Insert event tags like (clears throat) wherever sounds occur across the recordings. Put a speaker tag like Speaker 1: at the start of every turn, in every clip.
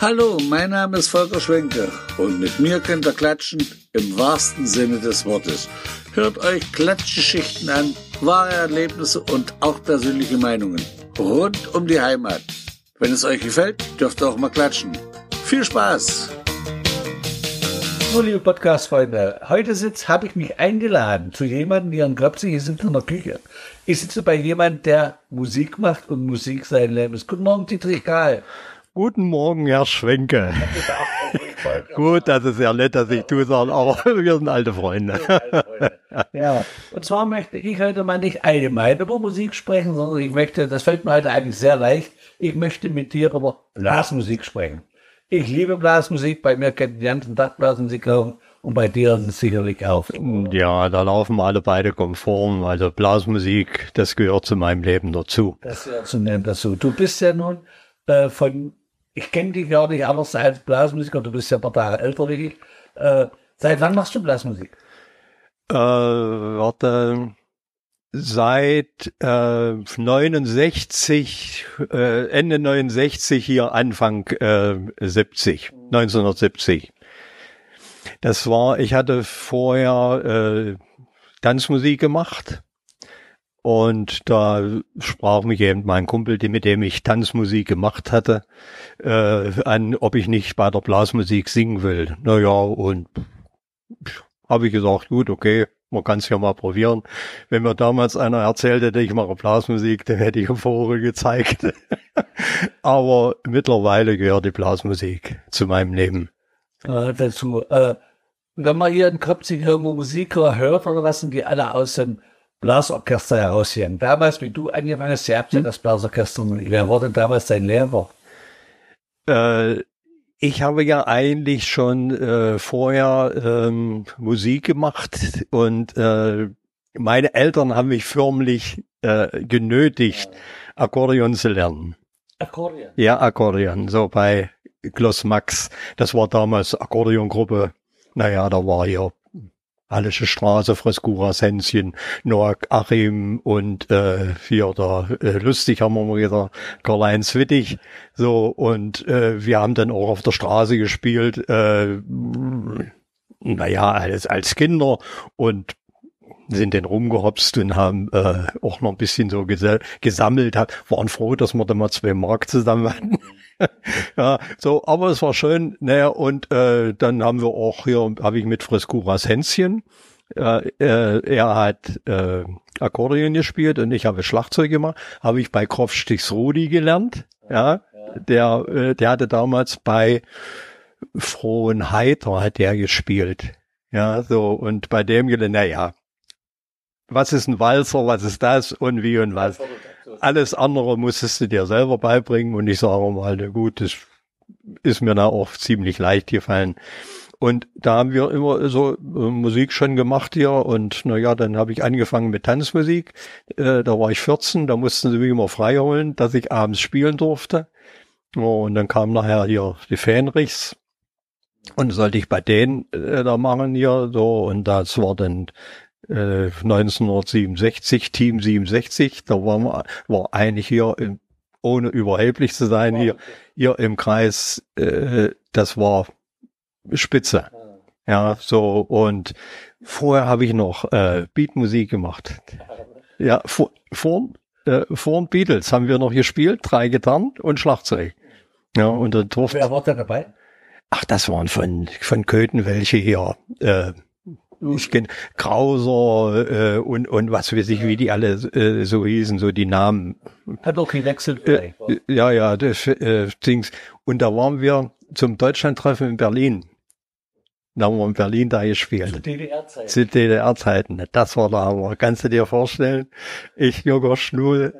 Speaker 1: Hallo, mein Name ist Volker Schwenke und mit mir könnt ihr klatschen im wahrsten Sinne des Wortes. Hört euch Klatschgeschichten an, wahre Erlebnisse und auch persönliche Meinungen rund um die Heimat. Wenn es euch gefällt, dürft ihr auch mal klatschen. Viel Spaß!
Speaker 2: So, liebe Podcast-Freunde, heute habe ich mich eingeladen zu jemandem, an Gröpse hier sind in der Küche. Ich sitze bei jemandem, der Musik macht und Musik sein Leben ist. Guten Morgen, Dietrich Karl.
Speaker 3: Guten Morgen, Herr Schwenke. Gut, das ist ja nett, dass ich du sagen, aber wir sind alte Freunde. (laughs)
Speaker 2: ja, und zwar möchte ich heute mal nicht allgemein über Musik sprechen, sondern ich möchte, das fällt mir heute eigentlich sehr leicht, ich möchte mit dir über Blasmusik sprechen. Ich liebe Blasmusik, bei mir kennt die ganzen Tag Blasmusik auch und bei dir sicherlich auch.
Speaker 3: Ja, da laufen alle beide konform. Also Blasmusik, das gehört zu meinem Leben dazu.
Speaker 2: Das gehört zu meinem dazu. Du bist ja nun äh, von, ich kenne dich gar nicht anders als Blasmusiker, du bist ja ein paar Tage älter wie ich. Äh, seit wann machst du Blasmusik?
Speaker 3: Äh, warte, seit äh, 69, äh, Ende 69 hier Anfang äh, 70, 1970. Das war, ich hatte vorher äh, Tanzmusik gemacht und da sprach mich eben mein Kumpel, mit dem ich Tanzmusik gemacht hatte, äh, an, ob ich nicht bei der Blasmusik singen will. Naja, und habe ich gesagt, gut, okay, man kann es ja mal probieren. Wenn mir damals einer erzählt hätte, ich mache Blasmusik, dann hätte ich Vogel gezeigt. (laughs) Aber mittlerweile gehört die Blasmusik zu meinem Leben.
Speaker 2: Äh, dazu, äh, wenn man hier in Köpzig irgendwo Musiker hört oder was, sind die alle aus dem Blasorchester herausgehen. Damals, wie du angefangen hast, ihr habt ja hm? das Blasorchester. Wer war denn damals dein Lehrer?
Speaker 3: Äh, ich habe ja eigentlich schon äh, vorher ähm, Musik gemacht und äh, meine Eltern haben mich förmlich äh, genötigt, Akkordeon zu lernen.
Speaker 2: Akkordeon?
Speaker 3: Ja, Akkordeon. So bei Gloss Max. Das war damals Akkordeongruppe. Naja, da war hier Hallische Straße, Freskuras Hänschen, Noak Achim und äh, hier da äh, lustig haben wir mal wieder Karl-Heinz Wittig. So, und äh, wir haben dann auch auf der Straße gespielt, äh, naja, als, als Kinder und sind dann rumgehopst und haben äh, auch noch ein bisschen so gesammelt, waren froh, dass wir da mal zwei Mark zusammen hatten. (laughs) ja, so, aber es war schön, ne, und äh, dann haben wir auch hier, habe ich mit Frescuras Hänschen, äh, äh, er hat äh, Akkordeon gespielt und ich habe Schlagzeug gemacht, habe ich bei Kropfstichs Rudi gelernt, ja, der, äh, der hatte damals bei Frohen Heiter hat der gespielt, ja, so, und bei dem, naja, was ist ein Walzer, was ist das und wie und was. Alles andere musstest du dir selber beibringen und ich sage mal, na gut, das ist mir da auch ziemlich leicht gefallen. Und da haben wir immer so äh, Musik schon gemacht hier und na ja, dann habe ich angefangen mit Tanzmusik. Äh, da war ich 14, da mussten sie mich immer freiholen, dass ich abends spielen durfte. Und dann kam nachher hier die Fähnrichs und sollte ich bei denen äh, da machen hier so und das war dann 1967, äh, Team 67, da war, war eigentlich hier, im, ohne überheblich zu sein, hier, hier im Kreis, äh, das war spitze. Ja, so, und vorher habe ich noch äh, Beatmusik gemacht. Ja, vor, vor, äh, vor den Beatles haben wir noch gespielt, drei Gitarren und Schlagzeug. Ja, und dann durfte.
Speaker 2: Wer war da dabei?
Speaker 3: Ach, das waren von, von Köthen welche hier. Äh, ich kenne Krauser äh, und und was weiß ich, wie die alle äh, so hießen, so die Namen.
Speaker 2: Hat auch gewechselt.
Speaker 3: Äh, ja, ja, das äh, Dings. Und da waren wir zum Deutschlandtreffen in Berlin. Da haben wir in Berlin da gespielt. Zu DDR-Zeiten. Zu DDR-Zeiten. Das war da aber, kannst du dir vorstellen, ich junger Schnul,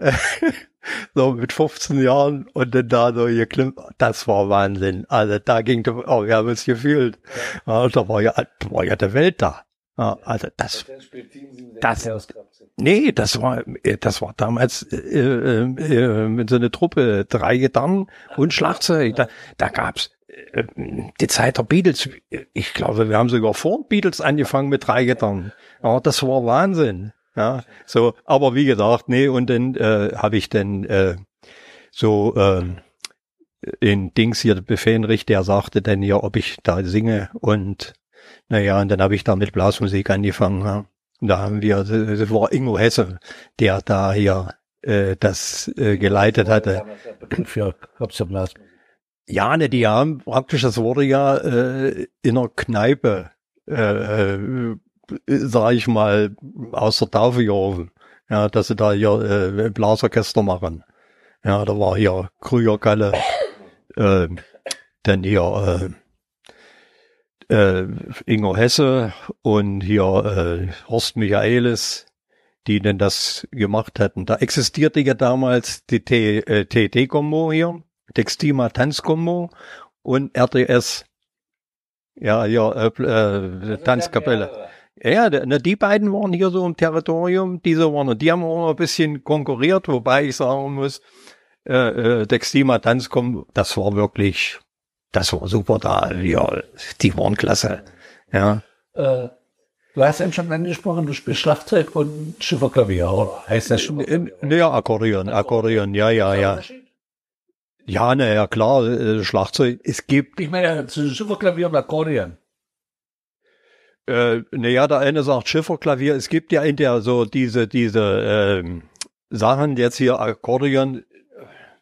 Speaker 3: (laughs) so mit 15 Jahren und dann da so geklimmt, das war Wahnsinn. Also da ging, oh, wir haben es gefühlt. Ja, da war ja, war ja der Welt da. Ja, also das, das, nee, das war, das war damals äh, äh, äh, mit so einer Truppe, drei Gitarren und Schlagzeug. Da, da gab's äh, die Zeit der Beatles. Ich glaube, wir haben sogar vor Beatles angefangen mit drei Gitarren. Ja, das war Wahnsinn. Ja, so, aber wie gesagt, nee, und dann äh, habe ich dann äh, so äh, in Dings hier Befehlrich, der sagte dann ja, ob ich da singe und naja, und dann habe ich da mit Blasmusik angefangen. Ja. Da haben wir, das war Ingo Hesse, der da hier äh, das äh, geleitet hatte.
Speaker 2: Für Blasmusik.
Speaker 3: Ja, ne, die haben praktisch, das wurde ja äh, in einer Kneipe, äh, äh, sag ich mal, aus der Taufe gerufen. Ja, dass sie da hier äh, Blasorchester machen. Ja, da war hier Krüger Galle, äh, dann hier äh, äh, Ingo Hesse und hier äh, Horst Michaelis, die denn das gemacht hatten. Da existierte ja damals die TT-Kombo äh, hier Textima Tanzkombo und RTS. Ja, ja, äh, äh, Tanzkapelle. Ja, na, die beiden waren hier so im Territorium, diese waren, und die haben auch noch ein bisschen konkurriert, wobei ich sagen muss, äh, äh, Textima Tanzkombo, das war wirklich, das war super da, ja, die waren klasse, ja.
Speaker 2: Äh, du hast eben schon angesprochen, du spielst Schlagzeug und Schifferklavier, oder? Heißt das schon?
Speaker 3: Ja, Akkordeon, Akkordeon, ja, ja, ja. Ja, na ja, klar, äh, Schlagzeug. Es gibt.
Speaker 2: Ich meine, zwischen Schifferklavier und Akkordeon.
Speaker 3: Äh, naja, der eine sagt Schifferklavier. Es gibt ja in der so diese, diese ähm, Sachen, jetzt hier Akkordeon,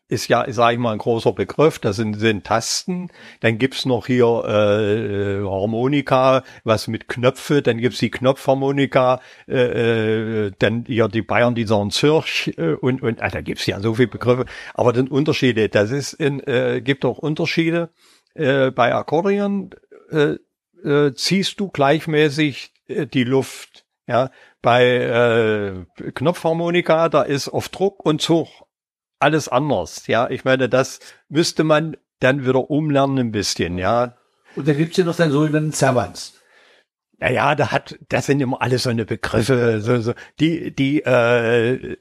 Speaker 3: ist ja, sage ich mal, ein großer Begriff. Das sind, sind Tasten. Dann gibt's noch hier äh, Harmonika, was mit Knöpfe. Dann gibt's die Knopfharmonika. Äh, äh, dann ja die Bayern, die sagen Zürch äh, und und äh, da gibt's ja so viele Begriffe. Aber dann Unterschiede. Das ist in, äh, gibt auch Unterschiede. Äh, bei Akkordeon äh, äh, ziehst du gleichmäßig äh, die Luft. Ja, bei äh, Knopfharmonika, da ist auf Druck und Zug alles anders. Ja, ich meine, das müsste man dann wieder umlernen ein bisschen, ja.
Speaker 2: Und da gibt's ja noch den sogenannten Savants.
Speaker 3: Naja, da hat, das sind immer alles so eine Begriffe, so, so, die, die, äh,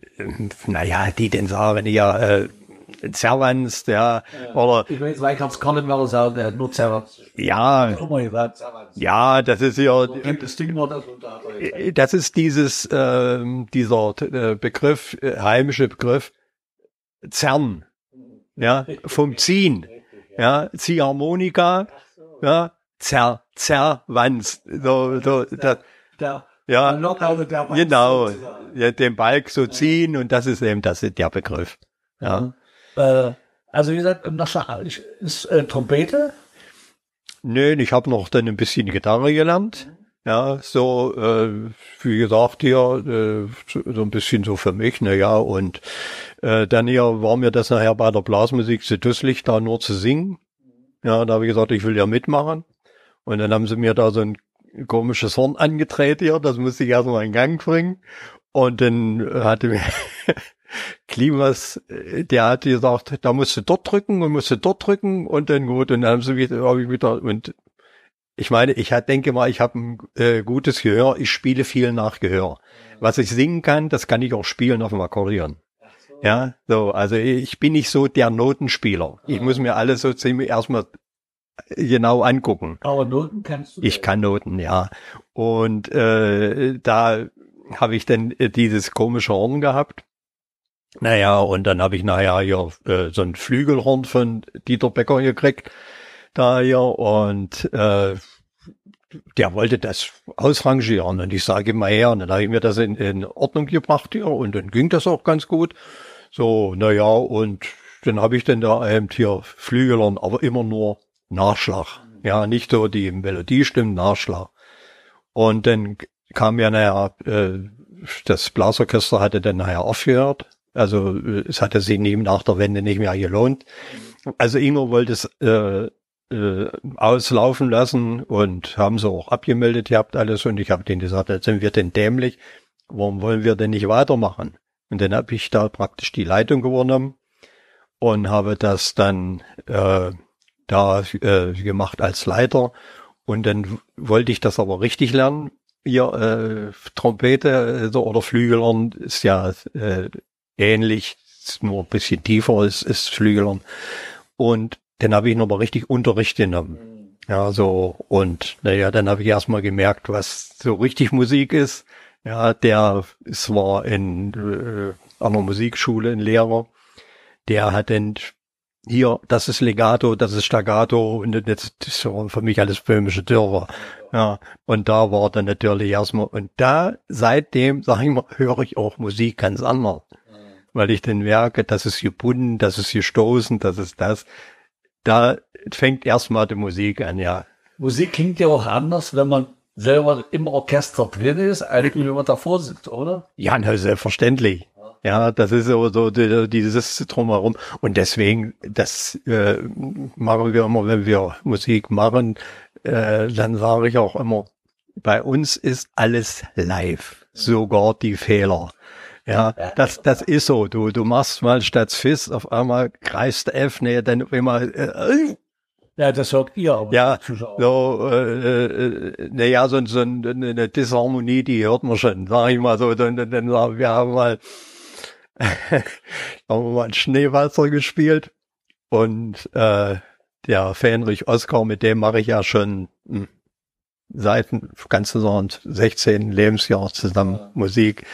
Speaker 3: naja, die den sagen, ja, äh, Servants, ja, ja, oder.
Speaker 2: Ich weiß, weil ich kann nicht mehr sagen, der hat nur Servants.
Speaker 3: Ja, ja, das ist ja, das ist dieses, äh, dieser äh, Begriff, äh, heimische Begriff, Zern, ja, vom Ziehen, ja, Ziehharmonika, ja, Zer, Zerwanz, so, so, das, ja, genau, ja, den Balk so ziehen und das ist eben, das ist der Begriff, ja.
Speaker 2: Äh, also wie gesagt, das ist äh, Trompete?
Speaker 3: Nö, ich habe noch dann ein bisschen Gitarre gelernt. Ja, so, äh, wie gesagt, hier, äh, so ein bisschen so für mich, na ja, und äh, dann hier war mir das nachher bei der Blasmusik zu dusselig, da nur zu singen. Ja, da habe ich gesagt, ich will ja mitmachen. Und dann haben sie mir da so ein komisches Horn angedreht hier, das musste ich erstmal in Gang bringen. Und dann hatte mir (laughs) Klimas, der hat gesagt, da musst du dort drücken und musst du dort drücken und dann gut, und dann haben sie wieder, habe ich wieder, und ich meine, ich denke mal, ich habe ein äh, gutes Gehör, ich spiele viel nach Gehör. Was ich singen kann, das kann ich auch spielen auf dem Akkordeon. Ja, so, also ich bin nicht so der Notenspieler. Ich muss mir alles so ziemlich erstmal genau angucken.
Speaker 2: Aber Noten kannst du?
Speaker 3: Ich kann Noten, ja. Und äh, da habe ich dann äh, dieses komische Horn gehabt. Naja, und dann habe ich nachher hier äh, so ein Flügelhorn von Dieter Becker gekriegt da hier und äh, der wollte das ausrangieren und ich sage immer her und dann habe ich mir das in, in Ordnung gebracht hier und dann ging das auch ganz gut. So, naja, und dann habe ich dann da eben hier Flügelern, aber immer nur Nachschlag. Ja, nicht so die Melodiestimmen, Nachschlag. Und dann kam ja nachher, äh, das Blasorchester hatte dann nachher aufgehört. Also es hatte sich neben nach der Wende nicht mehr gelohnt. Also Ingo wollte es äh, äh, auslaufen lassen und haben sie auch abgemeldet gehabt alles und ich habe denen gesagt, sind wir denn dämlich, warum wollen wir denn nicht weitermachen? Und dann habe ich da praktisch die Leitung übernommen und habe das dann äh, da äh, gemacht als Leiter und dann wollte ich das aber richtig lernen. Hier äh, Trompete äh, oder Flügelern ist ja äh, ähnlich, ist nur ein bisschen tiefer ist, ist Flügelern. Und dann habe ich nochmal richtig Unterricht genommen. Ja, so, und naja, dann habe ich erstmal gemerkt, was so richtig Musik ist. Ja, der es war in äh, einer Musikschule ein Lehrer, der hat dann hier, das ist Legato, das ist Staccato und das, das waren für mich alles böhmische Dörfer. Ja, und da war dann natürlich erstmal, und da, seitdem, sag ich mal, höre ich auch Musik ganz anders. Weil ich dann merke, das ist gebunden, das ist gestoßen, das ist das. Da fängt erstmal die Musik an, ja.
Speaker 2: Musik klingt ja auch anders, wenn man selber im Orchester drin ist, als wenn man davor sitzt, oder?
Speaker 3: Ja, na, selbstverständlich. Ja, das ist so, so die- dieses Drumherum. Und deswegen, das äh, machen wir immer, wenn wir Musik machen, äh, dann sage ich auch immer, bei uns ist alles live, sogar die Fehler. Ja, das, das ist so. Du, du machst mal statt Fis, auf einmal kreist F, nee, dann immer, äh,
Speaker 2: Ja, das sagt ihr aber.
Speaker 3: ja, so, äh, äh, naja, so, so eine, Disharmonie, die hört man schon, sag ich mal so, dann, dann, dann sagen wir haben mal, (laughs) haben wir mal ein Schneewalzer gespielt. Und äh, der Fähnrich Oskar, mit dem mache ich ja schon hm, seit ganz sagen 16 Lebensjahr zusammen Musik,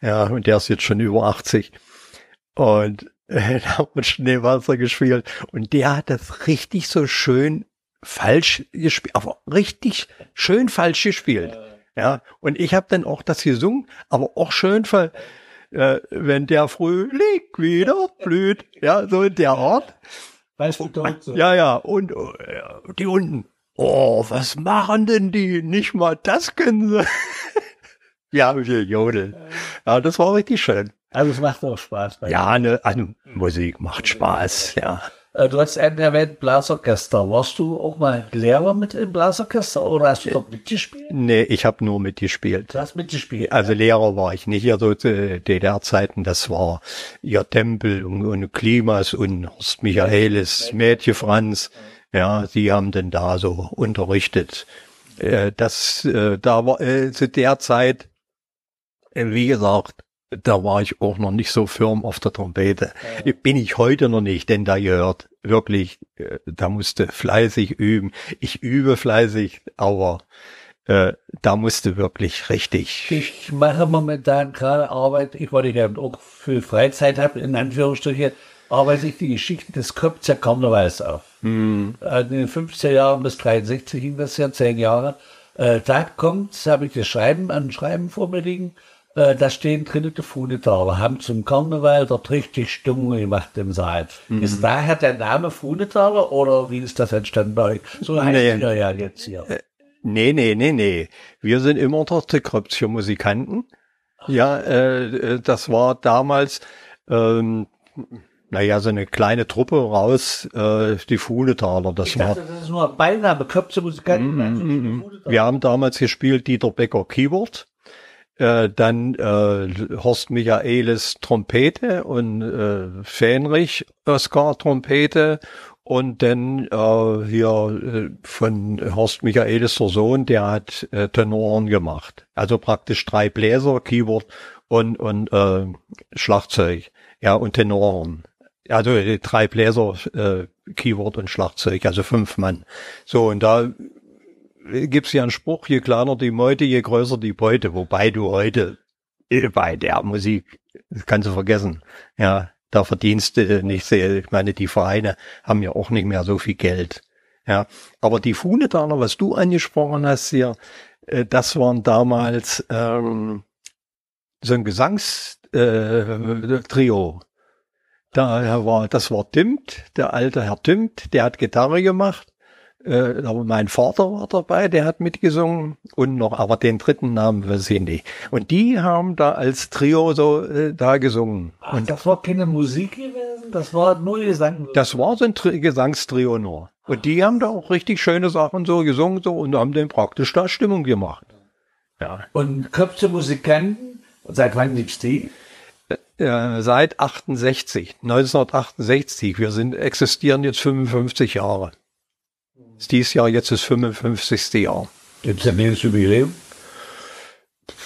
Speaker 3: ja, und der ist jetzt schon über 80 und äh, (laughs) da haben wir Schneewalzer gespielt und der hat das richtig so schön falsch gespielt, aber richtig schön falsch gespielt. Ja, und ich habe dann auch das gesungen, aber auch schön ver äh, wenn der Frühling wieder blüht, ja, so in der Art.
Speaker 2: Weißt du, so.
Speaker 3: Ja, ja, und äh, die unten, oh, was machen denn die? Nicht mal das können sie. (laughs) ja, wir jodeln. Ja, das war richtig schön.
Speaker 2: Also es macht auch Spaß bei
Speaker 3: Ja, ne, also Musik macht Spaß, ja.
Speaker 2: Äh, Du hast einen erwähnt, Blasorchester. Warst du auch mal Lehrer mit im Blasorchester oder hast du dort mitgespielt?
Speaker 3: Nee, ich habe nur mitgespielt.
Speaker 2: Du hast mitgespielt.
Speaker 3: Also Lehrer war ich nicht, also zu DDR-Zeiten, das war ihr Tempel und, und Klimas und Horst Michaelis, Mädchen Franz, ja, die haben denn da so unterrichtet. Äh, das, äh, da war äh, zu der Zeit, äh, wie gesagt, da war ich auch noch nicht so firm auf der Trompete. Bin ich heute noch nicht, denn da gehört wirklich, äh, da musste fleißig üben. Ich übe fleißig, aber äh, da musste wirklich richtig.
Speaker 2: Ich mache momentan gerade Arbeit, ich wollte ja auch für Freizeit habe, in Anführungsstrichen, arbeite ich die Geschichten des Köpzer Karnevals auf.
Speaker 3: Hm.
Speaker 2: Äh, In den 15 Jahren bis 63 ging das ja, 10 Jahre. Äh, da kommt, habe ich das Schreiben, ein Schreiben vor mir liegen, äh, da stehen drinnen die Funetaler, haben zum Karneval dort richtig Stimmung gemacht im Saal.
Speaker 3: Mhm.
Speaker 2: Ist daher der Name Funetaler oder wie ist das entstanden bei euch? So heißt
Speaker 3: Nee.
Speaker 2: ihr ja jetzt hier.
Speaker 3: Nee, nee, nee, nee. Wir sind immer noch die Kröpzchen Musikanten. Ja, äh, äh, das war damals, ähm, naja, so eine kleine Truppe raus, äh, die Fuhnetaler. Das
Speaker 2: Ich
Speaker 3: war,
Speaker 2: dachte, das ist nur ein Beiname, Köpze Musikanten.
Speaker 3: wir haben damals gespielt Dieter Becker Keyboard, äh, dann äh, Horst Michaelis Trompete und äh, Fähnrich Oskar Trompete und dann äh, hier äh, von Horst Michaelis der Sohn, der hat äh, Tenoren gemacht. Also praktisch drei Bläser, Keyboard und und äh, Schlagzeug, ja und Tenoren. Also äh, drei Bläser, äh, Keyboard und Schlagzeug, also fünf Mann. So und da gibt's ja einen Spruch, je kleiner die Meute, je größer die Beute, wobei du heute äh, bei der Musik, das kannst du vergessen, ja, da verdienst du nicht sehr, ich meine, die Vereine haben ja auch nicht mehr so viel Geld, ja, aber die Funetaler, was du angesprochen hast hier, äh, das waren damals ähm, so ein Gesangstrio, äh, Trio. Da war, das war Dimmt, der alte Herr Dimmt, der hat Gitarre gemacht. Äh, aber mein Vater war dabei, der hat mitgesungen und noch, aber den dritten Namen weiß ich nicht. Und die haben da als Trio so äh, da gesungen.
Speaker 2: Ach, das war keine Musik gewesen, das war nur Gesang.
Speaker 3: Das war so ein Tri Gesangstrio nur. Und die haben da auch richtig schöne Sachen so gesungen so und haben den praktisch da Stimmung gemacht. Ja.
Speaker 2: Und Köpfe Musikanten, seit wann gibt's die?
Speaker 3: Äh, seit 68, 1968. Wir sind existieren jetzt 55 Jahre. Ist Dieses Jahr jetzt das 55. Jahr.
Speaker 2: Gibt's ja mehr Jubiläum?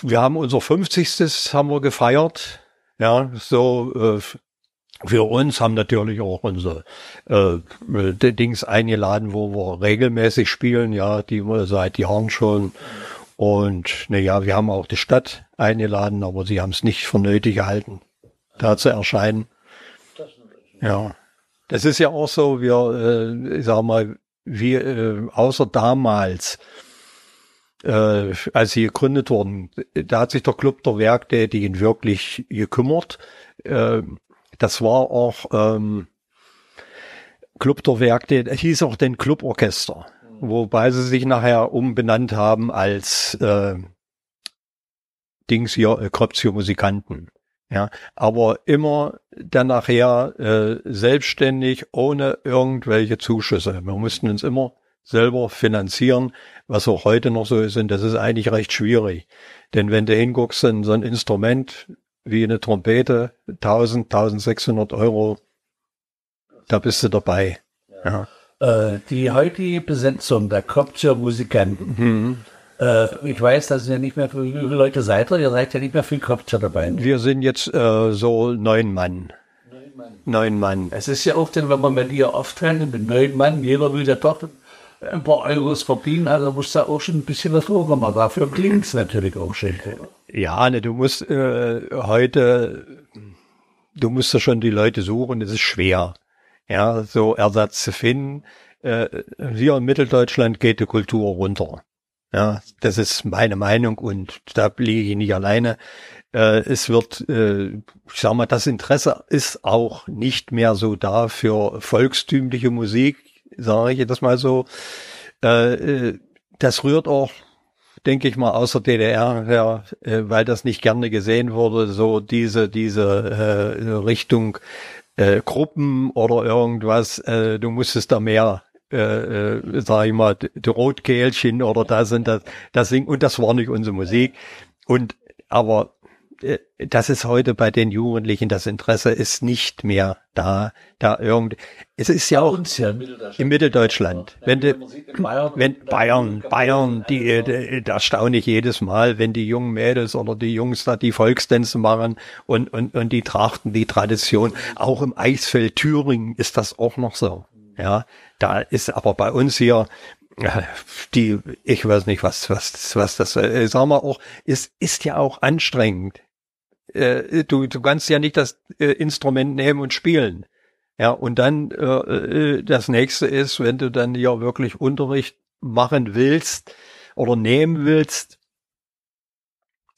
Speaker 3: wir haben unser 50. haben wir gefeiert. Ja, so äh, für uns haben natürlich auch unsere äh, Dings eingeladen, wo wir regelmäßig spielen, ja, die wir seit Jahren schon. Und na ja, wir haben auch die Stadt eingeladen, aber sie haben es nicht für nötig gehalten, da zu erscheinen. Ja, Das ist ja auch so, wir, äh, ich sag mal, wir, äh, außer damals, äh, als sie gegründet wurden, da hat sich der Club der Werktätigen wirklich gekümmert. Äh, das war auch ähm, Club der Werktätigen, hieß auch den Cluborchester, wobei sie sich nachher umbenannt haben als äh, Dings hier, äh, Kropzio Musikanten. Ja, aber immer dann nachher äh, selbstständig, ohne irgendwelche Zuschüsse. Wir mussten uns immer selber finanzieren, was auch heute noch so ist. Und das ist eigentlich recht schwierig. Denn wenn du hinguckst in so ein Instrument wie eine Trompete, 1000, 1600 Euro, da bist du dabei.
Speaker 2: Ja. Äh, die heutige Besetzung der Kopzer Musikanten. Mhm. Äh, ich weiß, dass ihr nicht mehr viele Leute seid, ihr seid ja nicht mehr viel Kopzer dabei.
Speaker 3: Wir sind jetzt äh, so neun Mann. Neun Mann. Neun Mann.
Speaker 2: Es ist ja oft, wenn man mit dir aufteilt, mit neun Mann, jeder will ja doch ein paar Euros verdienen, also muss da auch schon ein bisschen was vorkommen. Dafür klingt es natürlich auch schön.
Speaker 3: Ja, ne, du musst äh, heute, du musst ja schon die Leute suchen, es ist schwer, ja, so Ersatz zu finden. Äh, hier in Mitteldeutschland geht die Kultur runter. Ja, das ist meine Meinung und da liege ich nicht alleine. Äh, es wird, äh, ich sag mal, das Interesse ist auch nicht mehr so da für volkstümliche Musik, sage ich das mal so. Äh, äh, das rührt auch, denke ich mal, aus der DDR her, äh, weil das nicht gerne gesehen wurde, so diese, diese äh, Richtung Gruppen oder irgendwas, du musstest da mehr äh, äh, sag ich mal, die Rotkehlchen oder da sind das, das singen und das war nicht unsere Musik. Und aber äh, das ist heute bei den Jugendlichen, das Interesse ist nicht mehr da, da irgendwie, es ist ja auch ja in Mitteldeutschland. in Mitteldeutschland. Wenn die, wenn Bayern, Bayern, die, die, da staune ich jedes Mal, wenn die jungen Mädels oder die Jungs da die Volkstänze machen und, und, und die trachten die Tradition. Auch im Eisfeld Thüringen ist das auch noch so. Ja, da ist aber bei uns hier, die, ich weiß nicht, was, was, was das, äh, sagen wir auch, ist, ist ja auch anstrengend äh, du, du kannst ja nicht das äh, Instrument nehmen und spielen. Ja, und dann äh, äh, das nächste ist, wenn du dann ja wirklich Unterricht machen willst oder nehmen willst,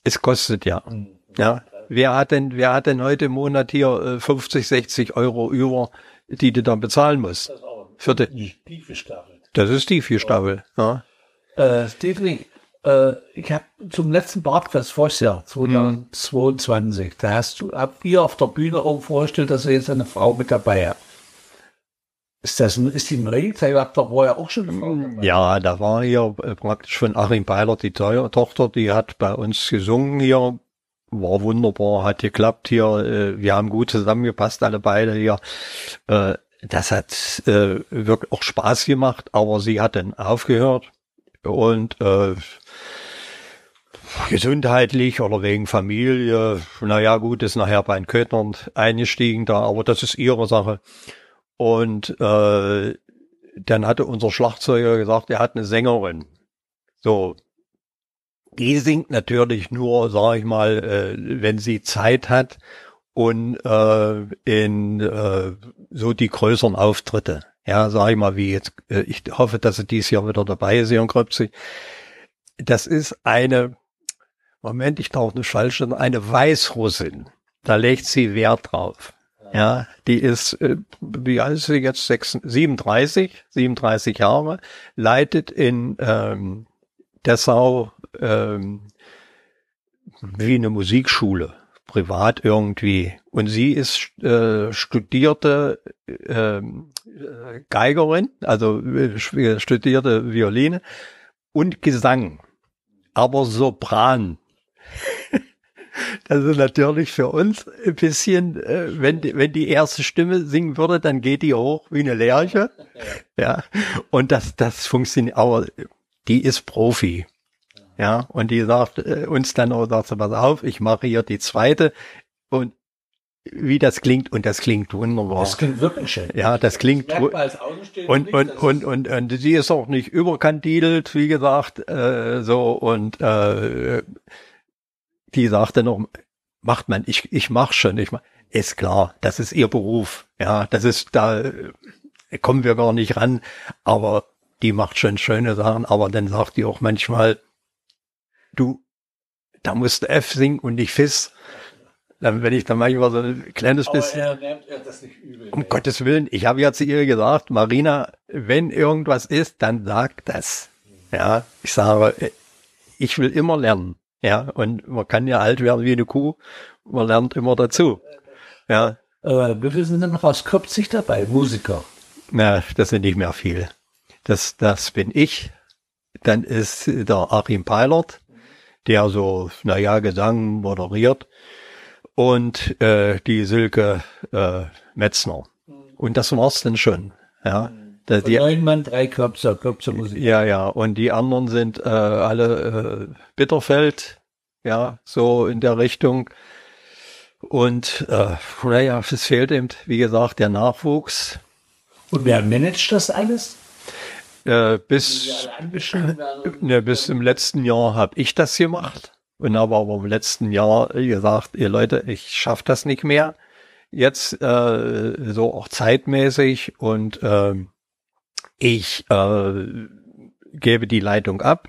Speaker 3: es kostet ja. Mhm. Ja. Wer hat denn, wer hat denn heute im Monat hier äh, 50, 60 Euro über, die du dann bezahlen musst? Das ist auch für die, Stiefel. Das ist Stiefel, ja.
Speaker 2: Äh, Stevie, äh, ich habe zum letzten Bartfest vorher, 2022, mhm. da hast du, habt ihr auf der Bühne auch vorgestellt, dass ihr jetzt eine Frau mit dabei habt. Ist das, ist die neu? Ihr habt doch vorher auch schon eine Frau
Speaker 3: dabei. Ja, da war hier äh, praktisch von Achim Beiler die Tochter, die hat bei uns gesungen hier, war wunderbar, hat geklappt hier, äh, wir haben gut zusammengepasst, alle beide hier. Das hat äh, wirklich auch Spaß gemacht, aber sie hat dann aufgehört und äh, gesundheitlich oder wegen Familie, naja gut, ist nachher bei den Kötnern eingestiegen da, aber das ist ihre Sache. Und äh, dann hatte unser Schlagzeuger gesagt, er hat eine Sängerin. So, die singt natürlich nur, sag ich mal, äh, wenn sie Zeit hat und äh, in äh, so die größeren Auftritte. Ja, sag ich mal, wie jetzt, äh, ich hoffe, dass sie dies Jahr wieder dabei ist, Jan Kröpsi. Das ist eine Moment, ich tauche eine falsche, eine Weißrussin. Da legt sie Wert drauf. Ja, die ist, äh, wie alt ist sie jetzt? 36, 37, 37 Jahre, leitet in ähm, Dessau ähm, wie eine Musikschule, privat irgendwie. Und sie ist äh, studierte äh, Geigerin, also äh, studierte Violine und Gesang, aber Sopran. Das ist natürlich für uns ein bisschen, äh, wenn, die, wenn die erste Stimme singen würde, dann geht die hoch wie eine Lerche. Ja. Und das, das funktioniert, aber die ist Profi. Ja. Und die sagt äh, uns dann auch, sagt sie, pass auf, ich mache hier die zweite und wie das klingt und das klingt wunderbar.
Speaker 2: Das klingt wirklich schön.
Speaker 3: Ja, das klingt das und, und, und, und, und, sie ist auch nicht überkandidelt, wie gesagt, äh, so und äh, die sagte noch, macht man, ich, ich mach schon, ich mach. ist klar, das ist ihr Beruf. Ja, das ist, da kommen wir gar nicht ran. Aber die macht schon schöne Sachen. Aber dann sagt die auch manchmal, du, da musst du F singen und nicht Fiss. Dann, wenn ich dann manchmal so ein kleines bisschen.
Speaker 2: er nimmt er das nicht übel.
Speaker 3: Um Gottes Willen, ich habe ja zu ihr gesagt, Marina, wenn irgendwas ist, dann sag das. Ja, ich sage, ich will immer lernen. Ja, und man kann ja alt werden wie eine Kuh, man lernt immer dazu. Ja,
Speaker 2: Äh, wie viele sind denn noch aus Kopzig dabei? Musiker.
Speaker 3: na, das sind nicht mehr viel. Das, das bin ich. Dann ist der Achim Peilert, der so, naja, Gesang moderiert. Und äh, die Silke äh, Metzner. Und das war's dann schon. Ja, da,
Speaker 2: Von
Speaker 3: die,
Speaker 2: neun Mann, drei Köpzer, Köpzer Musik.
Speaker 3: ja, ja. Und die anderen sind äh, alle äh, Bitterfeld, ja, so in der Richtung. Und äh, naja, es fehlt eben, wie gesagt, der Nachwuchs.
Speaker 2: Und wer managt das alles?
Speaker 3: Äh, bis? Ne, bis im letzten Jahr habe ich das gemacht und habe aber im letzten Jahr gesagt, ihr Leute, ich schaff das nicht mehr. Jetzt äh, so auch zeitmäßig und ähm, ich äh, gebe die Leitung ab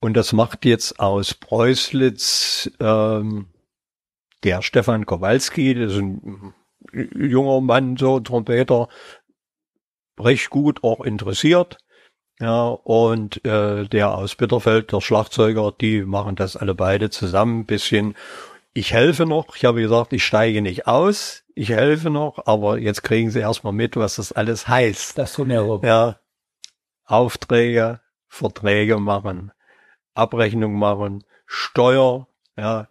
Speaker 3: und das macht jetzt aus Preußlitz ähm, der Stefan Kowalski, das ist ein junger Mann, so Trompeter, recht gut auch interessiert. Ja, und äh, der aus Bitterfeld, der Schlagzeuger, die machen das alle beide zusammen ein bisschen. Ich helfe noch, ich habe gesagt, ich steige nicht aus, ich helfe noch, aber jetzt kriegen sie erstmal mit, was das alles heißt.
Speaker 2: Das tun herum.
Speaker 3: Ja, Aufträge, Verträge machen, Abrechnung machen, Steuer, ja,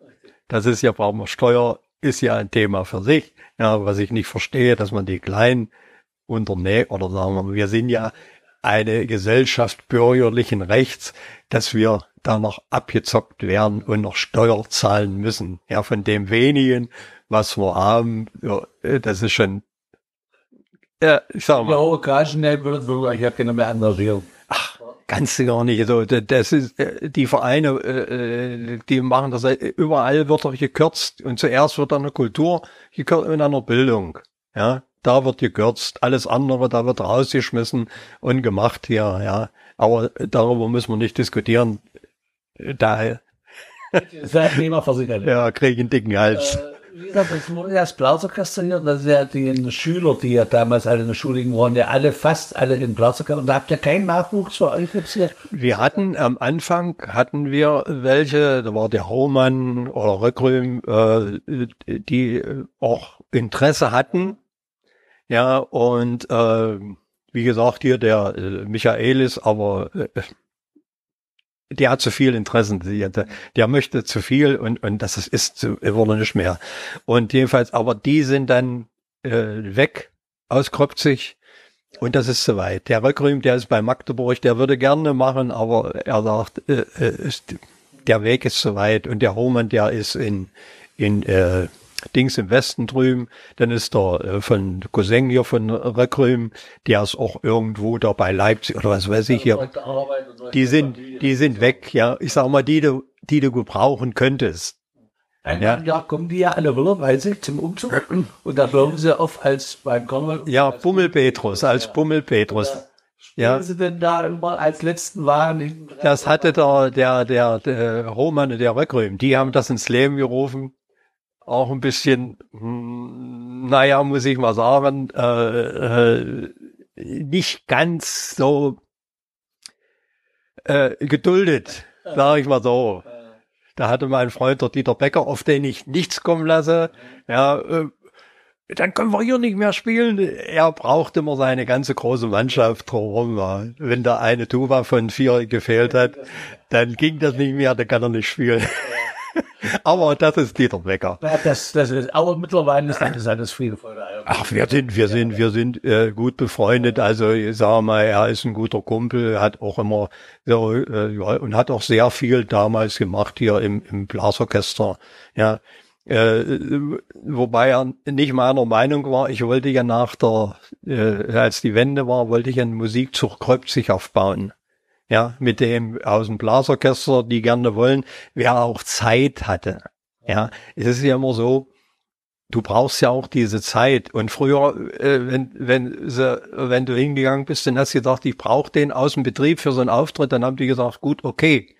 Speaker 3: das ist ja, brauchen wir Steuer, ist ja ein Thema für sich, ja, was ich nicht verstehe, dass man die kleinen Unternehmen, oder sagen wir mal, wir sind ja eine Gesellschaft bürgerlichen Rechts, dass wir da noch abgezockt werden und noch Steuer zahlen müssen. Ja, von dem wenigen, was wir haben, ja, das ist schon, ja, ich sag mal,
Speaker 2: ich habe keine mehr engagiert.
Speaker 3: Kannst du gar nicht. So, d- das ist äh, die Vereine, äh, äh, die machen das äh, überall wird doch gekürzt und zuerst wird an der Kultur gekürzt und an der Bildung. Ja, da wird gekürzt, alles andere da wird rausgeschmissen und gemacht hier. Ja, aber darüber müssen wir nicht diskutieren. Da
Speaker 2: Das wäre ein Thema für sich. alle.
Speaker 3: ja, krieg ich einen dicken Hals.
Speaker 2: Äh, Wie gesagt, das wurde ja das Blasorchester das ist ja die Schüler, die ja damals alle in der Schule waren, ja alle, fast alle in Blasorchester. Und da habt ihr keinen Nachwuchs für euch jetzt hier?
Speaker 3: Wir hatten am Anfang hatten wir welche, da war der Hohmann oder Röckrüm, äh, die auch Interesse hatten. Ja, und äh, wie gesagt, hier der äh, Michaelis, aber äh, der hat zu viel Interessen. Der, der- möchte zu viel und, und das ist, ist wurde nicht mehr. Und jedenfalls, aber die sind dann äh, weg aus Kropzig. Und das ist soweit. Der Röckrüm, der ist bei Magdeburg, der würde gerne machen, aber er sagt, äh, äh, ist, der Weg ist zu weit. Und der Hohmann, der ist in, in äh, Dings im Westen drüben. Dann ist der äh, von Cousin hier von Röckrüm, der ist auch irgendwo da bei Leipzig oder was weiß ich hier. Die sind, die sind weg, ja. Ich sag mal, die du, die du gebrauchen könntest.
Speaker 2: Ein
Speaker 3: Ja.
Speaker 2: ja. kommen die ja alle sie zum Umzug. (clears throat) Und da bleiben sie auf als beim Karneval.
Speaker 3: Ja, Bummel Petrus, als Bummel Petrus.
Speaker 2: Ja.
Speaker 3: Ja.
Speaker 2: sie denn da immer als letzten waren?
Speaker 3: Das hatte der, der, der, der Roman und der Röckröm, die haben das ins Leben gerufen. Auch ein bisschen, hm, naja, muss ich mal sagen, äh, äh, nicht ganz so äh, geduldet, sage ich mal so. Da hatte mein Freund der Dieter Becker, auf den ich nichts kommen lasse, ja, äh, dann können wir hier nicht mehr spielen. Er braucht immer seine ganze große Mannschaft drumherum. Wenn da eine Tuba von vier gefehlt hat, dann ging das nicht mehr, dann kann er nicht spielen. (laughs) Aber das ist Dieter Becker.
Speaker 2: Ja, das, das ist, aber mittlerweile ist das alles friedvoll.
Speaker 3: Ach, wir sind, wir sind, wir sind äh, gut befreundet. Also ich sag mal, er ist ein guter Kumpel, hat auch immer so, äh, ja, und hat auch sehr viel damals gemacht hier im, im Blasorchester. Ja, äh, wobei er nicht meiner Meinung war. Ich wollte ja nach der, äh, als die Wende war, wollte ich einen Musikzug Kröpzig aufbauen. Ja, mit dem aus dem Blasorchester, die gerne wollen, wer auch Zeit hatte. Ja, es ist ja immer so, du brauchst ja auch diese Zeit. Und früher, äh, wenn, wenn, sie, wenn du hingegangen bist, dann hast du gedacht, ich brauche den aus dem Betrieb für so einen Auftritt, dann haben die gesagt, gut, okay.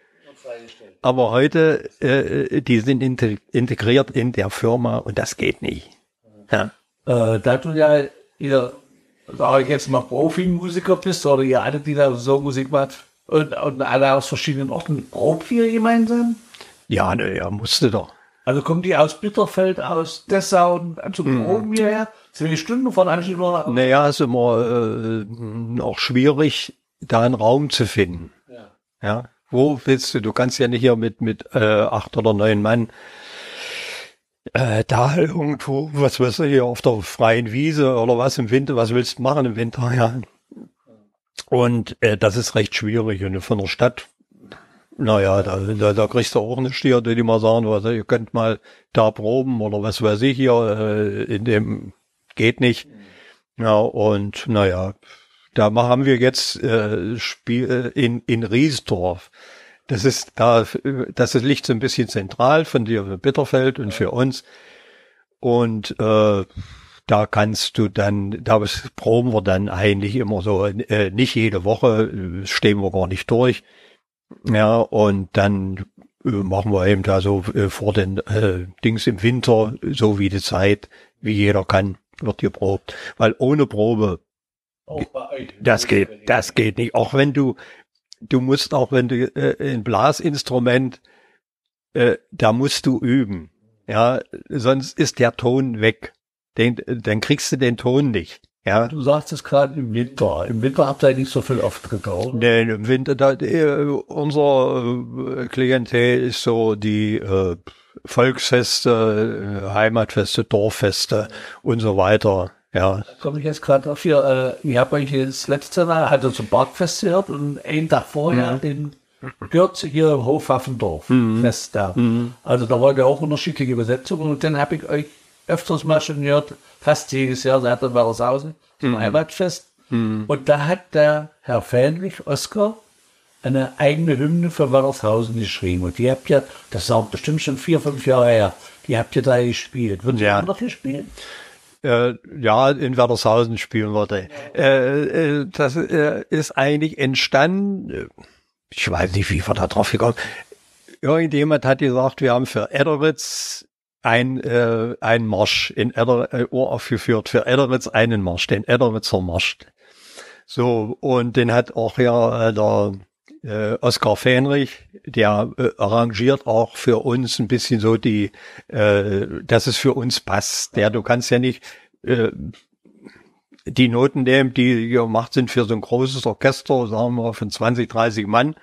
Speaker 3: Aber heute, äh, die sind integriert in der Firma und das geht nicht.
Speaker 2: Ja. Äh, da du ja ihr, sag ich jetzt mal, Profimusiker bist oder ihr alle, die da so Musik macht und, und alle aus verschiedenen Orten, probt ihr gemeinsam?
Speaker 3: Ja, ne, ja, musste doch.
Speaker 2: Also kommen die aus Bitterfeld, aus Dessau und zu Proben mhm. hierher? Sind die Stunden von oder?
Speaker 3: Naja, ist immer äh, auch schwierig, da einen Raum zu finden. Ja. ja. Wo willst du? Du kannst ja nicht hier mit, mit äh, acht oder neun Mann äh, da irgendwo, was weiß ich, hier auf der freien Wiese oder was im Winter, was willst du machen im Winter, ja. Und äh, das ist recht schwierig. Und von der Stadt, naja, da, da, da kriegst du auch nicht hier, die mal sagen, was, ihr könnt mal da proben oder was weiß ich hier, äh, in dem geht nicht. Ja, und naja, da haben wir jetzt äh, Spiel äh, in, in Riesdorf. Das ist da, das liegt so ein bisschen zentral von dir für Bitterfeld und für uns. Und äh, da kannst du dann, da proben wir dann eigentlich immer so, äh, nicht jede Woche, stehen wir gar nicht durch. Ja, und dann äh, machen wir eben da so äh, vor den äh, Dings im Winter, so wie die Zeit, wie jeder kann, wird geprobt. Weil ohne Probe, das geht, das geht nicht. Auch wenn du, du musst auch, wenn du äh, ein Blasinstrument, äh, da musst du üben. Ja, sonst ist der Ton weg. Den, dann kriegst du den Ton nicht. Ja.
Speaker 2: Du sagst es gerade im Winter. Im Winter habt ihr nicht so viel Auftritte, oder?
Speaker 3: Nee, im Winter, da, äh, unser äh, Klientel ist so die äh, Volksfeste, äh, Heimatfeste, Dorffeste und so weiter. Ja.
Speaker 2: Da komme ich jetzt gerade auf hier. Äh, ich habe euch das letzte Mal hatte zum Bergfest gehört und einen Tag vorher mhm. den gehört hier im Hofwaffendorf mhm. Fest da. Mhm. Also da war ja auch unterschiedliche Besetzungen und dann habe ich euch öfters mal gehört, fast jedes Jahr seit der Wallershausen zum mhm. Heimatfest. Mhm. Und da hat der Herr Fähnrich, Oskar, eine eigene Hymne für Wallershausen geschrieben. Und die habt ihr, das ist auch bestimmt schon vier, fünf Jahre her, die habt ihr da gespielt. Würden Sie ja. noch gespielt?
Speaker 3: Äh, ja, in Werdershausen spielen würde. Äh, äh, das ist eigentlich entstanden, ich weiß nicht, wie wir da drauf gekommen Irgendjemand hat gesagt, wir haben für Edderitz ein, äh, ein Marsch in Edder, äh, uraufgeführt, für Edderitz einen Marsch, den Edderitzer Marsch. So, und den hat auch ja äh, der äh, Oskar Fähnrich, der äh, arrangiert auch für uns ein bisschen so die, äh, dass es für uns passt. Der, du kannst ja nicht äh, die Noten nehmen, die gemacht sind für so ein großes Orchester, sagen wir von 20, 30 Mann.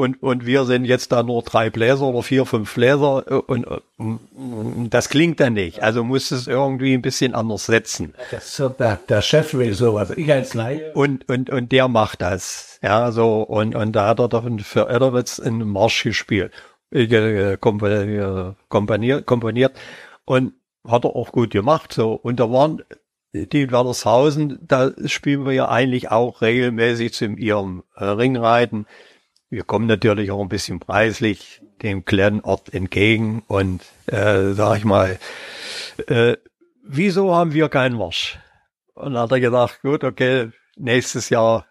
Speaker 3: Und, und wir sind jetzt da nur drei Bläser oder vier, fünf Bläser und, und das klingt dann nicht. Also muss es irgendwie ein bisschen anders setzen.
Speaker 2: So der, der Chef will sowas, ich als Laie.
Speaker 3: Und, und, und der macht das. Ja, so, und, und da hat er dann für Edderwitz einen Marsch gespielt, äh, komponiert, komponiert und hat er auch gut gemacht, so. Und da waren die Werdershausen, da spielen wir ja eigentlich auch regelmäßig zu ihrem äh, Ringreiten. Wir kommen natürlich auch ein bisschen preislich dem kleinen Ort entgegen und äh, sag ich mal, äh, wieso haben wir keinen Marsch? Und dann hat er gesagt, gut, okay, nächstes Jahr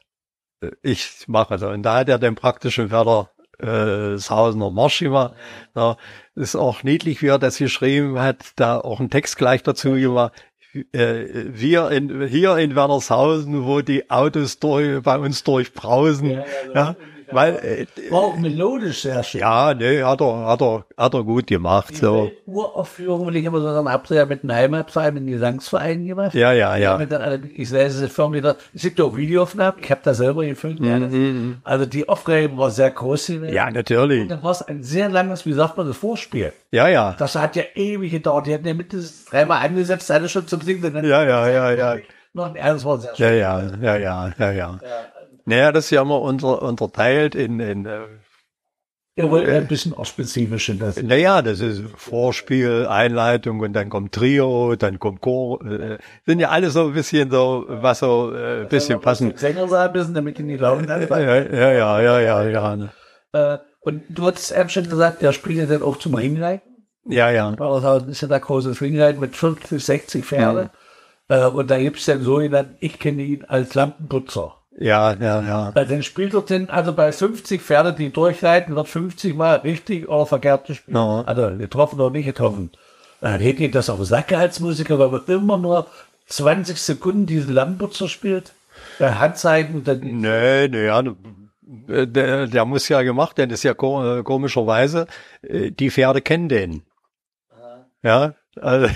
Speaker 3: ich mache so. Und da hat er den praktischen Werder äh, Marsch gemacht. Da ist auch niedlich, wie er das geschrieben hat, da auch ein Text gleich dazu gemacht. Äh, wir in, hier in Wernershausen, wo die Autos durch, bei uns durchbrausen, ja, ja, ja weil,
Speaker 2: äh, war auch melodisch sehr schön.
Speaker 3: Ja, nee, hat er, hat er, hat er gut gemacht, die so.
Speaker 2: Uraufführung, will ich immer so ihr ja mit einem Heimatverein, mit einem Gesangsverein gemacht.
Speaker 3: Ja, ja, ja.
Speaker 2: Ich lese es mir, es gibt auch Videoaufnahmen, ich habe das selber gefilmt. Mhm, mhm. Also die Aufregung war sehr groß.
Speaker 3: Ja, natürlich.
Speaker 2: Und dann war es ein sehr langes, wie sagt man, das Vorspiel.
Speaker 3: Ja, ja.
Speaker 2: Das hat ja ewig gedauert. Die hatten ja mindestens dreimal angesetzt, alle schon zum Singen.
Speaker 3: Ja, ja, ja, ja.
Speaker 2: Noch ein das war sehr
Speaker 3: schön. Ja, ja, ja, ja, ja, ja. Naja, das ist ja immer unter, unterteilt in, in äh,
Speaker 2: ja, wohl ein bisschen auch spezifisch.
Speaker 3: Das. Naja, das ist Vorspiel, Einleitung und dann kommt Trio, dann kommt Chor. Äh, sind ja alle so ein bisschen so, was so äh, ein bisschen passen.
Speaker 2: Sänger sein bisschen, damit die nicht laufen.
Speaker 3: Ja, ja, ja, ja, ja, ja. Ne.
Speaker 2: Äh, und du hattest eben schon gesagt, der spielt ja dann auch zum Ringreiten.
Speaker 3: Ja, ja.
Speaker 2: Wallershausen ist ja der große Swingreit mit 50, 60 Pferde. Äh, und da gibt's den sogenannten, ich kenne ihn als Lampenputzer.
Speaker 3: Ja, ja, ja.
Speaker 2: Äh, Den spielt er denn, also bei 50 Pferde, die durchreiten, wird 50 Mal richtig oder verkehrt gespielt.
Speaker 3: Ja.
Speaker 2: Also getroffen oder nicht getroffen. Dann hätte ich das auf den Sack als Musiker, weil man immer nur 20 Sekunden diese Lampenputzer spielt. Bei Handzeiten und dann
Speaker 3: Nee, nee, ja, äh, der, der muss ja gemacht, denn das ist ja äh, komischerweise, äh, die Pferde kennen den. Ja, also,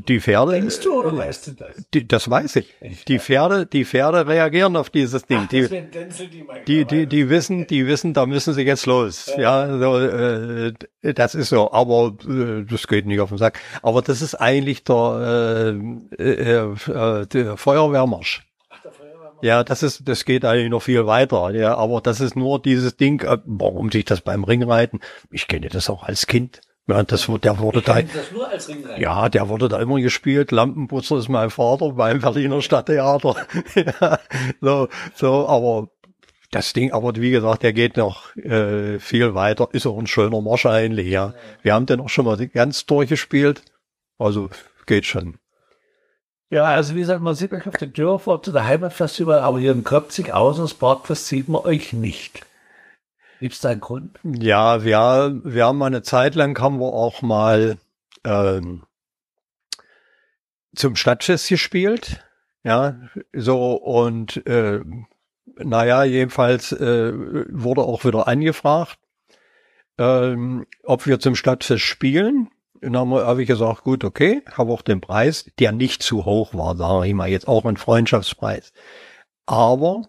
Speaker 3: die Pferde,
Speaker 2: denkst du oder weißt du das?
Speaker 3: die, das weiß ich. Die Pferde, die Pferde reagieren auf dieses Ding. Die,
Speaker 2: mal.
Speaker 3: die, die, die wissen, die wissen, da müssen sie jetzt los. Ja, so, äh, das ist so. Aber äh, das geht nicht auf den Sack. Aber das ist eigentlich der, äh, äh, äh, der Feuerwehrmarsch. Ja, das ist, das geht eigentlich noch viel weiter. Ja, aber das ist nur dieses Ding. Äh, warum sich das beim Ringreiten? Ich kenne das auch als Kind. Ja, das, der wurde da,
Speaker 2: das nur als Ringreiter.
Speaker 3: ja, der wurde da immer gespielt. Lampenputzer ist mein Vater beim Berliner Stadttheater. ja, (laughs) so, so, aber das Ding, aber wie gesagt, der geht noch äh, viel weiter. Ist auch ein schöner Marsch eigentlich, ja. Wir haben den auch schon mal ganz durchgespielt. Also geht schon.
Speaker 2: Ja, also wie gesagt, man sieht euch auf den Dörfer zu der Heimatfestival, aber hier in Köpzig außer das Parkfest sieht man euch nicht. Gibt's da einen Grund?
Speaker 3: Ja, wir, wir haben eine Zeit lang haben wir auch mal ähm, zum Stadtfest gespielt. Ja, so und äh, naja, jedenfalls äh, wurde auch wieder angefragt, ähm, ob wir zum Stadtfest spielen. Und dann habe hab ich gesagt, gut, okay, habe auch den Preis, der nicht zu hoch war, sage ich mal, jetzt auch ein Freundschaftspreis. Aber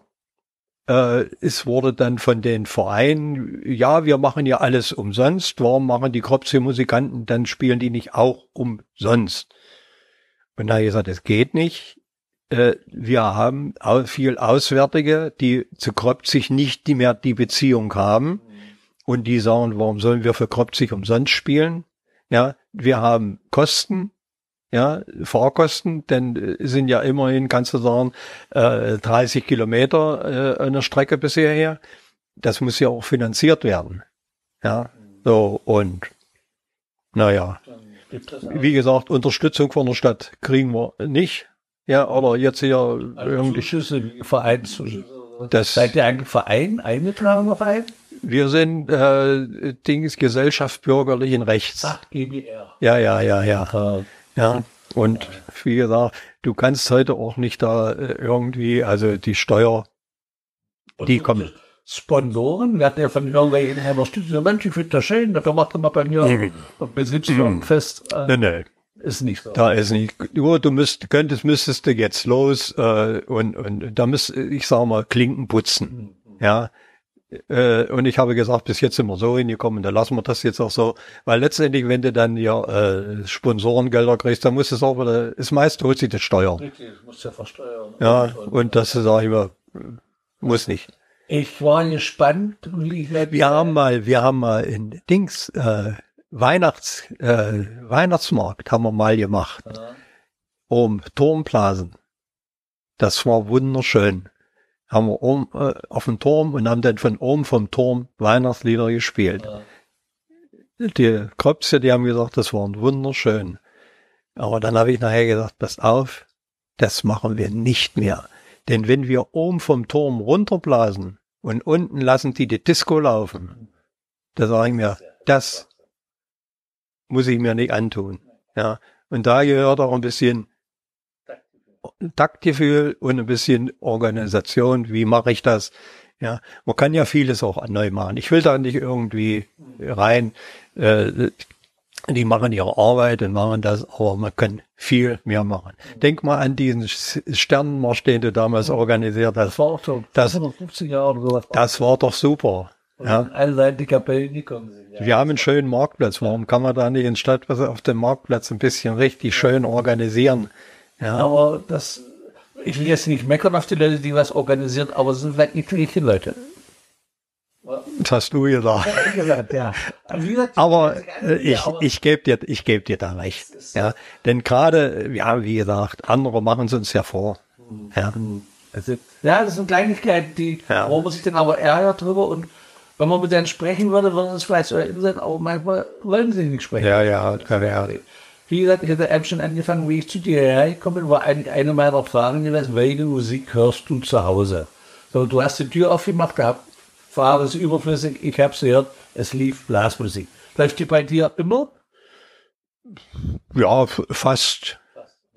Speaker 3: äh, es wurde dann von den Vereinen, ja, wir machen ja alles umsonst, warum machen die Kropsche-Musikanten, dann spielen die nicht auch umsonst? Und da habe ich gesagt, das geht nicht. Äh, wir haben viel Auswärtige, die zu Kropzig nicht die mehr die Beziehung haben und die sagen, warum sollen wir für Kropzig umsonst spielen? Ja, wir haben Kosten, ja, Fahrkosten, denn äh, sind ja immerhin, kannst du sagen, äh, 30 Kilometer äh, eine Strecke bis hierher. Das muss ja auch finanziert werden. Ja, so und naja, wie gesagt, Unterstützung von der Stadt kriegen wir nicht. Ja, oder jetzt hier irgendwie.
Speaker 2: Zuschüsse, Vereinszuschüsse.
Speaker 3: Das,
Speaker 2: Seid ihr eigentlich Verein, eingetragener Verein?
Speaker 3: wir sind äh, Dings Gesellschaft bürgerlichen Rechts.
Speaker 2: Ach, GBR.
Speaker 3: Ja, ja, ja, ja. Ja, und wie gesagt, du kannst heute auch nicht da äh, irgendwie, also die Steuer, die kommen.
Speaker 2: Sponsoren, hatten ja von irgendwelchen Studio, Mensch, ich finde das schön, dafür macht er mal bei mir und Besitzung fest. Äh,
Speaker 3: Nee, nee,
Speaker 2: Ist nicht so.
Speaker 3: da ist nicht. Nur du müsst, könntest, müsstest du jetzt los äh, und, und da müsst, ich sag mal, Klinken putzen. Ja. Äh, und ich habe gesagt, bis jetzt sind wir so hingekommen, dann lassen wir das jetzt auch so. Weil letztendlich, wenn du dann ja äh, Sponsorengelder kriegst, dann musst du es auch wieder, das meiste holt sich das Steuer.
Speaker 2: Richtig, musst ja versteuern.
Speaker 3: Ja, und das sage ich mal, muss nicht.
Speaker 2: Ich war gespannt, ich
Speaker 3: Wir haben mal, wir haben mal in Dings, äh, Weihnachts, äh, Weihnachtsmarkt haben wir mal gemacht. Um Turmblasen. Das war wunderschön. Haben wir oben, äh, auf dem Turm und haben dann von oben vom Turm Weihnachtslieder gespielt. Die Kröpse, die haben gesagt, das waren wunderschön. Aber dann habe ich nachher gesagt, passt auf, das machen wir nicht mehr. Denn wenn wir oben vom Turm runterblasen und unten lassen die die Disco laufen, da sage ich mir, das muss ich mir nicht antun. Ja. Und da gehört auch ein bisschen Taktgefühl und ein bisschen Organisation. Wie mache ich das? Ja, man kann ja vieles auch neu machen. Ich will da nicht irgendwie rein. Äh, die machen ihre Arbeit und machen das, aber man kann viel mehr machen. Denk mal an diesen Sternenmarsch, den du damals organisiert hast.
Speaker 2: Das war auch
Speaker 3: Das-
Speaker 2: 150 Jahre oder sowas.
Speaker 3: Das war doch super. Ja.
Speaker 2: Alle Seiten die Kapellen, die kommen sind. Ja.
Speaker 3: Wir haben einen schönen Marktplatz. Warum kann man da nicht in Stadt auf dem Marktplatz ein bisschen richtig schön organisieren? Ja,
Speaker 2: Aber das, ich will jetzt nicht meckern auf die Leute, die was organisieren, aber es sind vielleicht nicht die Leute.
Speaker 3: das hast du gesagt.
Speaker 2: Wie gesagt, ja. Wie gesagt,
Speaker 3: Aber äh, ich,
Speaker 2: Ja,
Speaker 3: ich gebe dir, ich gebe dir da recht. Ja, denn gerade, ja, wie gesagt, andere machen es uns ja vor. Ja,
Speaker 2: Also, ja, das sind Kleinigkeiten, die,
Speaker 3: Ja.
Speaker 2: wo man sich dann aber ärgert drüber und Wenn man mit denen sprechen würde, würden sie es vielleicht so interessieren, aber manchmal wollen sie nicht sprechen.
Speaker 3: Ja, ja, ja, ja.
Speaker 2: Wie gesagt, ich hatte eben schon angefangen, wie ich zu dir hergekommen war eigentlich eine meiner Fragen gewesen, welche Musik hörst du zu Hause? So, du hast die Tür aufgemacht gehabt, Fahrer ist überflüssig, ich hab's gehört, es lief Blasmusik. Läuft die bei dir immer?
Speaker 3: Ja, fast.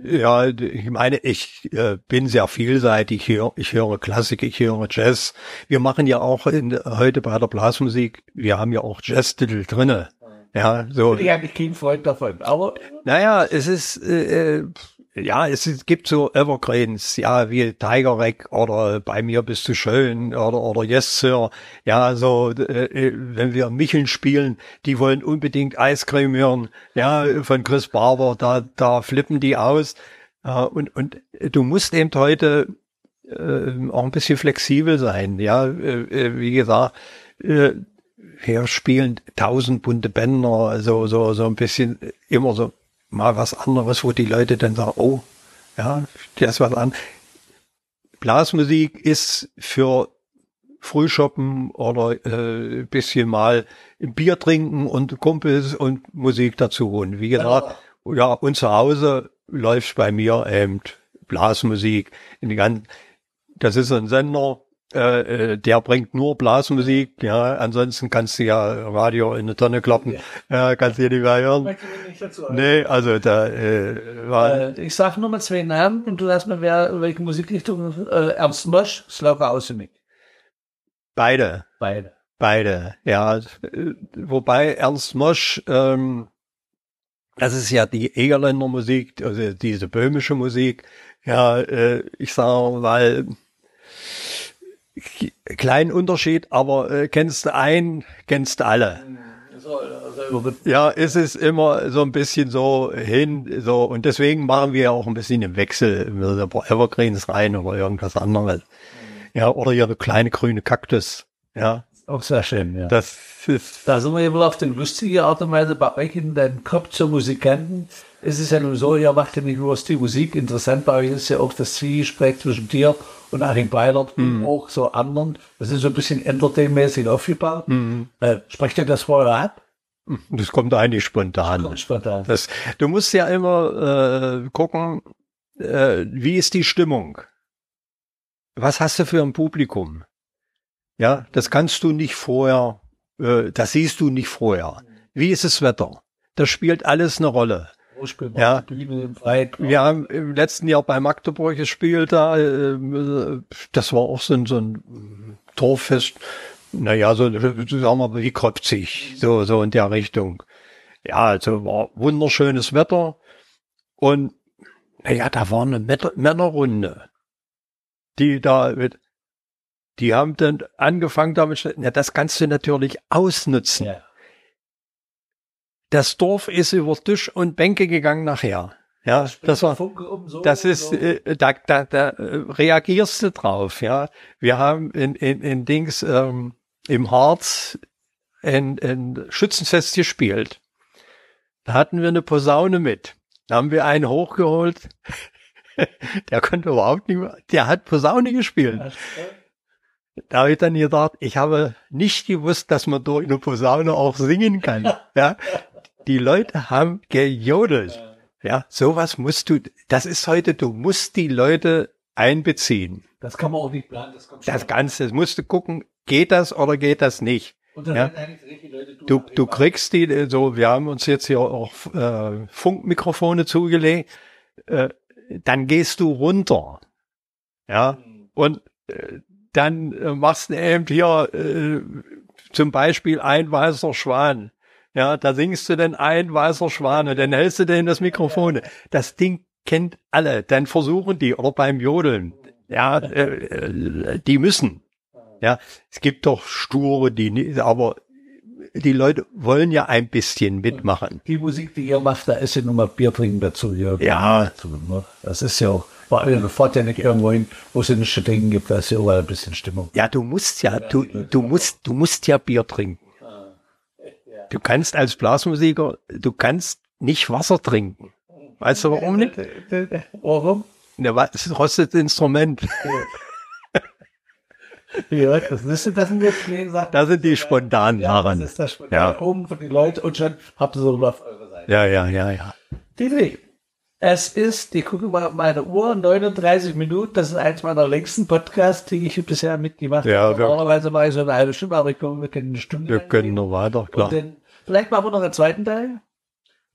Speaker 3: Ja, ich meine, ich äh, bin sehr vielseitig. Ich höre, ich höre Klassik, ich höre Jazz. Wir machen ja auch in, heute bei der Blasmusik, wir haben ja auch Jazz-Titel drinne. Ja, so.
Speaker 2: Ich habe kein Freund davon, aber
Speaker 3: Naja, es ist, äh, äh, ja, es gibt so Evergreens, ja, wie Tiger Rack oder Bei mir bist du schön oder, oder Yes Sir. Ja, so, äh, äh, wenn wir Micheln spielen, die wollen unbedingt Eiscreme hören. Ja, von Chris Barber, da, da flippen die aus. Ja, und, und du musst eben heute äh, auch ein bisschen flexibel sein. Ja, äh, äh, wie gesagt, äh, hier spielen tausend bunte Bänder, so, so, so ein bisschen immer so mal was anderes, wo die Leute dann sagen, oh, ja, das was an. Blasmusik ist für Frühshoppen oder äh, ein bisschen mal Bier trinken und Kumpels und Musik dazu. Und wie gesagt, ja, und zu Hause läuft bei mir eben Blasmusik. In die ganzen, das ist ein Sender, äh, äh, der bringt nur Blasmusik, ja, ansonsten kannst du ja Radio in eine Tonne kloppen, ja, kannst du ja nicht mehr hören. Nee, also da äh, war,
Speaker 2: äh, ich sage nur mal zwei Namen und du sagst mir, wer, welche Musikrichtung, äh, Ernst Mosch, Slaughter Ausenik.
Speaker 3: beide,
Speaker 2: Beide.
Speaker 3: beide, ja. Äh, Wobei Ernst Mosch, ähm, das ist ja die Egerländer Musik, also diese böhmische Musik, ja, äh, ich sage mal, kleinen Unterschied, aber äh, kennst du einen, kennst du alle. Ja, es ist immer so ein bisschen so hin, so, und deswegen machen wir auch ein bisschen im Wechsel, mit ein paar Evergreens rein oder irgendwas anderes. Ja, oder hier eine kleine grüne Kaktus. Ja,
Speaker 2: Auch sehr schön, ja.
Speaker 3: das ist,
Speaker 2: Da sind wir ja wohl auf den lustige Art und Weise bei euch in den Kopf zur Musikanten. Es ist ja nun so, ihr macht ja nicht nur die Musik. Interessant bei euch ist ja auch das Zwiegespräch zwischen dir und Achim Beilert und auch so anderen. Das ist so ein bisschen entertainmäßig aufgebaut. Äh, sprecht ihr das vorher ab?
Speaker 3: das kommt eigentlich spontan.
Speaker 2: Spontan.
Speaker 3: Das, du musst ja immer äh, gucken, äh, wie ist die Stimmung? Was hast du für ein Publikum? Ja, das kannst du nicht vorher, äh, das siehst du nicht vorher. Wie ist das Wetter? Das spielt alles eine Rolle.
Speaker 2: Großspiel,
Speaker 3: Ja.
Speaker 2: Freien.
Speaker 3: Wir haben im letzten Jahr bei Magdeburg gespielt, da, äh, das war auch so ein, so ein Torfest. Naja, so, sagen wir mal, wie Kopzig, so, so in der Richtung. Ja, also war wunderschönes Wetter. Und, naja, da war eine Männer- Männerrunde. Die da mit, die haben dann angefangen damit, ja, das kannst du natürlich ausnutzen.
Speaker 2: Ja.
Speaker 3: Das Dorf ist über Tisch und Bänke gegangen nachher. Ja, das war, das ist,
Speaker 2: so.
Speaker 3: äh, da, da, da äh, reagierst du drauf, ja. Wir haben in, in, in Dings ähm, im Harz ein, ein Schützenfest gespielt. Da hatten wir eine Posaune mit. Da haben wir einen hochgeholt. (laughs) der konnte überhaupt nicht mehr, der hat Posaune gespielt. Da habe ich dann gedacht, ich habe nicht gewusst, dass man durch eine Posaune auch singen kann. (laughs) Ja, die Leute haben gejodelt. Ja, sowas musst du, das ist heute, du musst die Leute einbeziehen.
Speaker 2: Das kann man auch nicht planen. Das kommt
Speaker 3: Das. Ganze, das musst du gucken, geht das oder geht das nicht?
Speaker 2: Und dann
Speaker 3: ja.
Speaker 2: richtig Leute
Speaker 3: Du, du kriegst die, äh, so, wir haben uns jetzt hier auch äh, Funkmikrofone zugelegt, äh, dann gehst du runter. Ja, und äh, dann äh, machst du eben hier äh, zum Beispiel ein weißer Schwan. Ja, da singst du dann ein weißer Schwan und dann hältst du den das Mikrofon. Das Ding kennt alle. Dann versuchen die, oder beim Jodeln, ja, äh, die müssen. Ja, es gibt doch Sture, die nicht, aber die Leute wollen ja ein bisschen mitmachen.
Speaker 2: Die Musik, die ihr macht, da ist ja nur mal Bier trinken dazu. Ja.
Speaker 3: Ja,
Speaker 2: ne? Das ist ja auch, vor allem, fahrt ja nicht irgendwo hin, wo es nicht zu trinken gibt, da ist ja überall ein bisschen Stimmung.
Speaker 3: ja, du musst ja, du, du musst, du musst ja Bier trinken. Du kannst als Blasmusiker, du kannst nicht Wasser trinken. Weißt du warum nicht?
Speaker 2: Warum?
Speaker 3: Wa- Es ist ein rostes Instrument.
Speaker 2: Ja, das ist, das sind jetzt, wie gesagt,
Speaker 3: Da sind die spontanen
Speaker 2: ja,
Speaker 3: Narren.
Speaker 2: das ist das
Speaker 3: Ja.
Speaker 2: ja. oben von den Leuten und schon habt ihr so auf Seite.
Speaker 3: Ja, ja, ja, ja.
Speaker 2: Dietrich, es ist, ich gucke mal auf meine Uhr, 39 Minuten. Das ist eins meiner längsten Podcasts, die ich bisher mitgemacht
Speaker 3: Ja,
Speaker 2: habe.
Speaker 3: wir-
Speaker 2: Normalerweise mache ich so eine halbe Stunde, aber ich glaube, wir können eine Stunde.
Speaker 3: Wir können noch weiter, klar.
Speaker 2: Und dann, vielleicht machen wir noch einen zweiten Teil.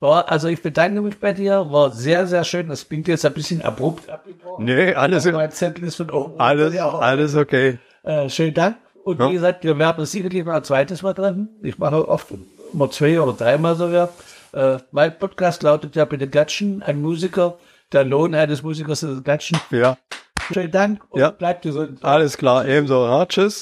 Speaker 2: War, also ich bedanke mich bei dir, war sehr, sehr schön. Das klingt jetzt ein bisschen abrupt abgebrochen.
Speaker 3: Nee, alles,
Speaker 2: Mein Zettel ist von oben.
Speaker 3: alles,
Speaker 2: Ja,
Speaker 3: alles okay.
Speaker 2: Äh, schönen Dank. Und
Speaker 3: Ja.
Speaker 2: wie gesagt, wir werden uns sicherlich mal ein zweites Mal treffen. Ich mache oft immer zwei oder dreimal sogar. Äh, mein Podcast lautet ja bitte Gatschen, ein Musiker. Der Lohn eines Musikers ist Gatschen.
Speaker 3: Ja,
Speaker 2: Schönen Dank und
Speaker 3: Ja.
Speaker 2: bleibt gesund.
Speaker 3: alles klar. Ebenso. Ja, tschüss.